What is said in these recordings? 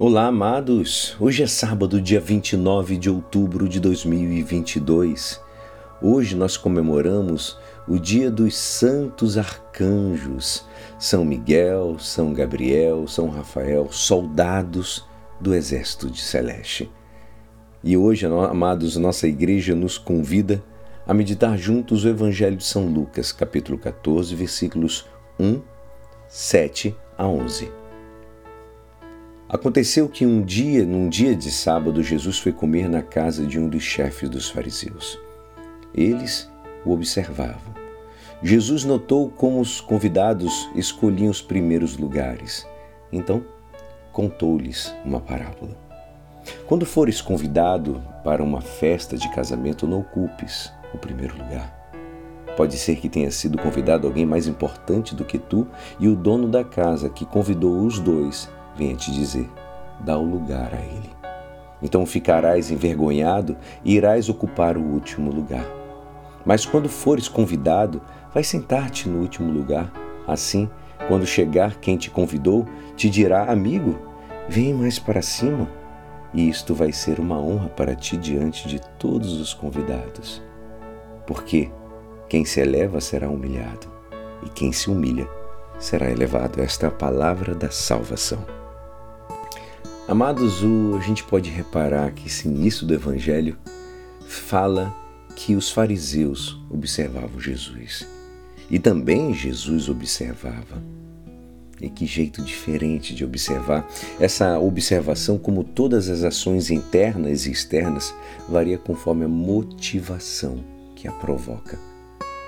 Olá, amados! Hoje é sábado, dia 29 de outubro de 2022. Hoje nós comemoramos o Dia dos Santos Arcanjos, São Miguel, São Gabriel, São Rafael, soldados do Exército de Celeste. E hoje, amados, nossa igreja nos convida a meditar juntos o Evangelho de São Lucas, capítulo 14, versículos 1, 7 a 11. Aconteceu que um dia, num dia de sábado, Jesus foi comer na casa de um dos chefes dos fariseus. Eles o observavam. Jesus notou como os convidados escolhiam os primeiros lugares. Então, contou-lhes uma parábola. Quando fores convidado para uma festa de casamento, não ocupes o primeiro lugar. Pode ser que tenha sido convidado alguém mais importante do que tu e o dono da casa que convidou os dois venha te dizer: dá o lugar a ele. Então ficarás envergonhado e irás ocupar o último lugar. Mas quando fores convidado, vai sentar-te no último lugar. Assim, quando chegar quem te convidou, te dirá: Amigo, vem mais para cima. E isto vai ser uma honra para ti diante de todos os convidados. Porque quem se eleva será humilhado, e quem se humilha será elevado. Esta é a palavra da salvação. Amados, o, a gente pode reparar que esse início do Evangelho fala que os fariseus observavam Jesus e também Jesus observava. E que jeito diferente de observar. Essa observação, como todas as ações internas e externas, varia conforme a motivação que a provoca,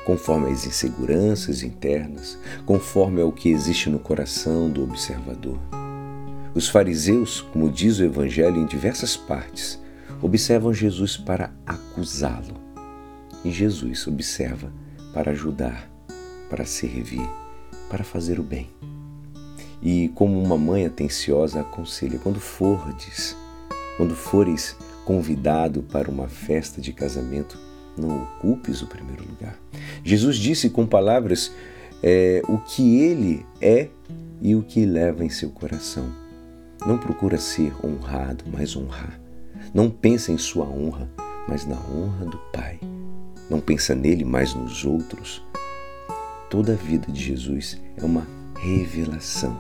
conforme as inseguranças internas, conforme o que existe no coração do observador. Os fariseus, como diz o Evangelho em diversas partes, observam Jesus para acusá-lo. E Jesus observa para ajudar, para servir, para fazer o bem. E como uma mãe atenciosa aconselha, quando fordes, quando fores convidado para uma festa de casamento, não ocupes o primeiro lugar. Jesus disse com palavras é, o que ele é e o que leva em seu coração. Não procura ser honrado, mas honrar. Não pensa em sua honra, mas na honra do Pai. Não pensa nele, mas nos outros. Toda a vida de Jesus é uma revelação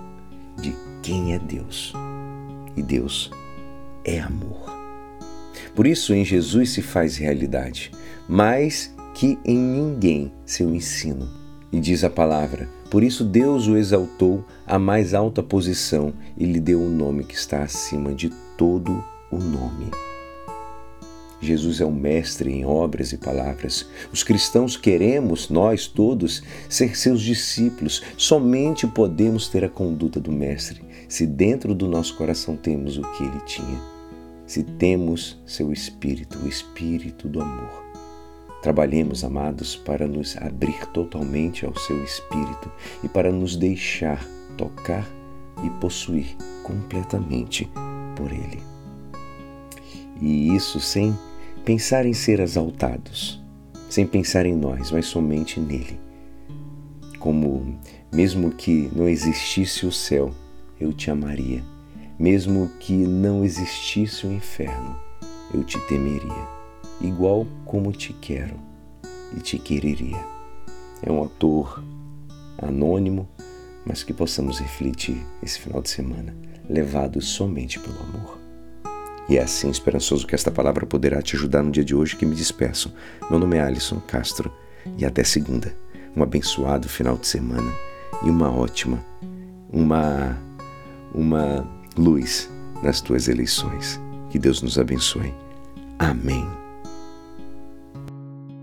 de quem é Deus. E Deus é amor. Por isso, em Jesus se faz realidade, mais que em ninguém seu ensino. E diz a palavra: por isso Deus o exaltou à mais alta posição e lhe deu um nome que está acima de todo o nome. Jesus é o mestre em obras e palavras. Os cristãos queremos, nós todos, ser seus discípulos. Somente podemos ter a conduta do mestre se dentro do nosso coração temos o que ele tinha. Se temos seu espírito, o espírito do amor. Trabalhemos, amados, para nos abrir totalmente ao seu Espírito e para nos deixar tocar e possuir completamente por Ele. E isso sem pensar em ser exaltados, sem pensar em nós, mas somente nele. Como, mesmo que não existisse o céu, eu te amaria. Mesmo que não existisse o inferno, eu te temeria igual como te quero e te quereria. É um autor anônimo, mas que possamos refletir esse final de semana, levados somente pelo amor. E é assim esperançoso que esta palavra poderá te ajudar no dia de hoje que me despeço. Meu nome é Alisson Castro e até segunda. Um abençoado final de semana e uma ótima, uma, uma luz nas tuas eleições. Que Deus nos abençoe. Amém.